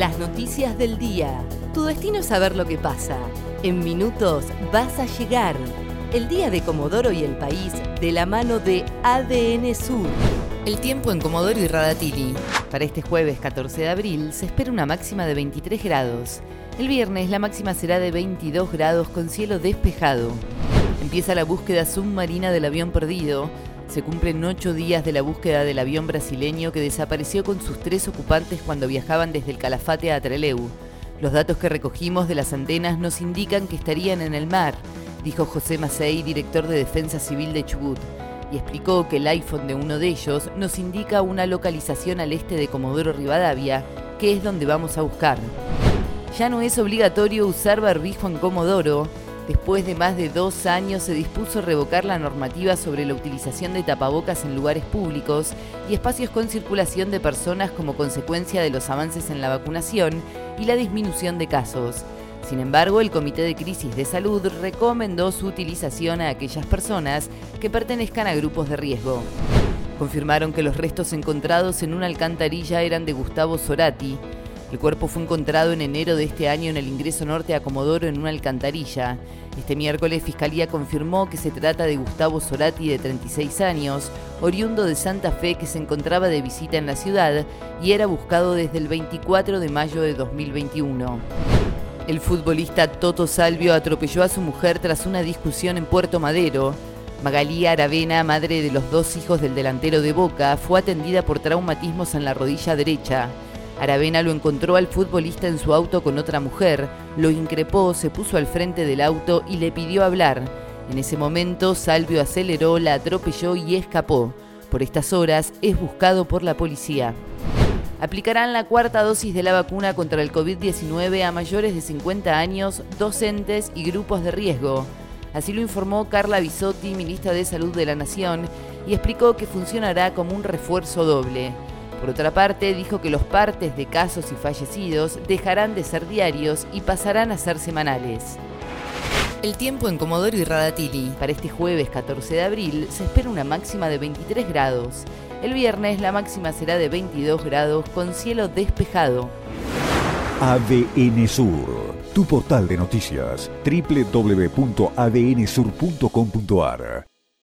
Las noticias del día. Tu destino es saber lo que pasa. En minutos vas a llegar. El día de Comodoro y el país de la mano de ADN Sur. El tiempo en Comodoro y Radatili. Para este jueves 14 de abril se espera una máxima de 23 grados. El viernes la máxima será de 22 grados con cielo despejado. Empieza la búsqueda submarina del avión perdido. Se cumplen ocho días de la búsqueda del avión brasileño que desapareció con sus tres ocupantes cuando viajaban desde el Calafate a Trelew. Los datos que recogimos de las antenas nos indican que estarían en el mar, dijo José Macei, director de Defensa Civil de Chubut, y explicó que el iPhone de uno de ellos nos indica una localización al este de Comodoro Rivadavia, que es donde vamos a buscar. Ya no es obligatorio usar barbijo en Comodoro, Después de más de dos años se dispuso revocar la normativa sobre la utilización de tapabocas en lugares públicos y espacios con circulación de personas como consecuencia de los avances en la vacunación y la disminución de casos. Sin embargo, el Comité de Crisis de Salud recomendó su utilización a aquellas personas que pertenezcan a grupos de riesgo. Confirmaron que los restos encontrados en una alcantarilla eran de Gustavo Zorati, el cuerpo fue encontrado en enero de este año en el ingreso norte a Comodoro en una alcantarilla. Este miércoles Fiscalía confirmó que se trata de Gustavo Zorati de 36 años, oriundo de Santa Fe que se encontraba de visita en la ciudad y era buscado desde el 24 de mayo de 2021. El futbolista Toto Salvio atropelló a su mujer tras una discusión en Puerto Madero. Magalía Aravena, madre de los dos hijos del delantero de Boca, fue atendida por traumatismos en la rodilla derecha. Aravena lo encontró al futbolista en su auto con otra mujer, lo increpó, se puso al frente del auto y le pidió hablar. En ese momento, Salvio aceleró, la atropelló y escapó. Por estas horas es buscado por la policía. Aplicarán la cuarta dosis de la vacuna contra el COVID-19 a mayores de 50 años, docentes y grupos de riesgo. Así lo informó Carla Bisotti, ministra de Salud de la Nación, y explicó que funcionará como un refuerzo doble. Por otra parte, dijo que los partes de casos y fallecidos dejarán de ser diarios y pasarán a ser semanales. El tiempo en Comodoro y Radatili. Para este jueves 14 de abril se espera una máxima de 23 grados. El viernes la máxima será de 22 grados con cielo despejado. ADN Sur, tu portal de noticias, www.adnsur.com.ar